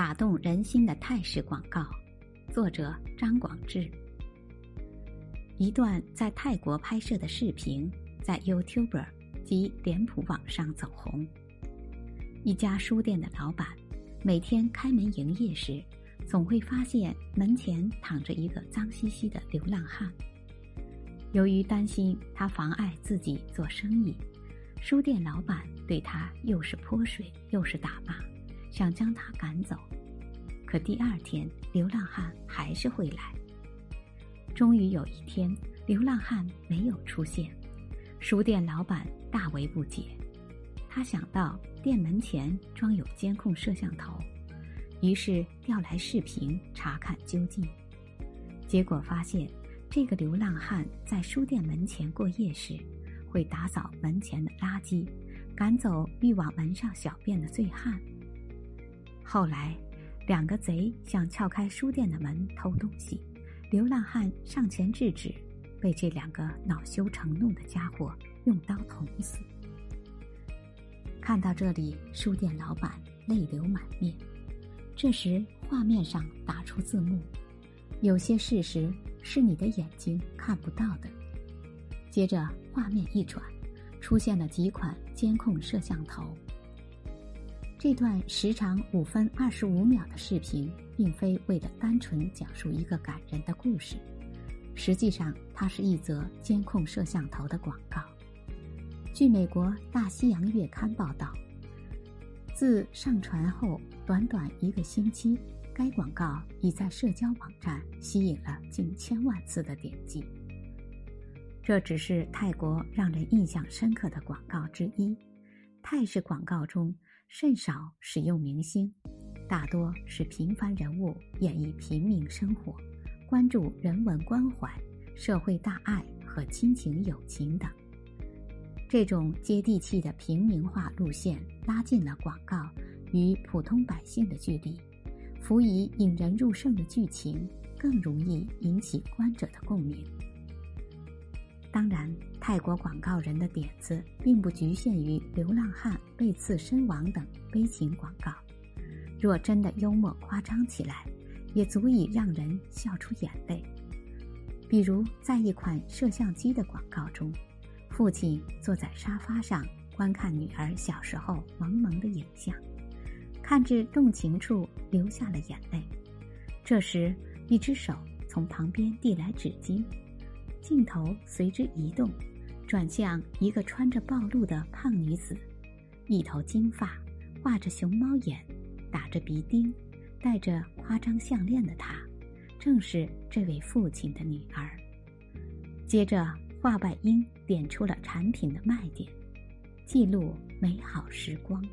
打动人心的泰式广告，作者张广志。一段在泰国拍摄的视频在 YouTube 及脸谱网上走红。一家书店的老板每天开门营业时，总会发现门前躺着一个脏兮兮的流浪汉。由于担心他妨碍自己做生意，书店老板对他又是泼水又是打骂。想将他赶走，可第二天流浪汉还是会来。终于有一天，流浪汉没有出现，书店老板大为不解。他想到店门前装有监控摄像头，于是调来视频查看究竟。结果发现，这个流浪汉在书店门前过夜时，会打扫门前的垃圾，赶走欲往门上小便的醉汉。后来，两个贼想撬开书店的门偷东西，流浪汉上前制止，被这两个恼羞成怒的家伙用刀捅死。看到这里，书店老板泪流满面。这时，画面上打出字幕：“有些事实是你的眼睛看不到的。”接着，画面一转，出现了几款监控摄像头。这段时长五分二十五秒的视频，并非为了单纯讲述一个感人的故事，实际上它是一则监控摄像头的广告。据美国《大西洋月刊》报道，自上传后短短一个星期，该广告已在社交网站吸引了近千万次的点击。这只是泰国让人印象深刻的广告之一。泰式广告中。甚少使用明星，大多是平凡人物演绎平民生活，关注人文关怀、社会大爱和亲情友情等。这种接地气的平民化路线，拉近了广告与普通百姓的距离。辅以引人入胜的剧情，更容易引起观者的共鸣。当然，泰国广告人的点子并不局限于流浪汉被刺身亡等悲情广告。若真的幽默夸张起来，也足以让人笑出眼泪。比如，在一款摄像机的广告中，父亲坐在沙发上观看女儿小时候萌萌的影像，看至动情处流下了眼泪。这时，一只手从旁边递来纸巾。镜头随之移动，转向一个穿着暴露的胖女子，一头金发，画着熊猫眼，打着鼻钉，戴着夸张项链的她，正是这位父亲的女儿。接着，画外音点出了产品的卖点，记录美好时光。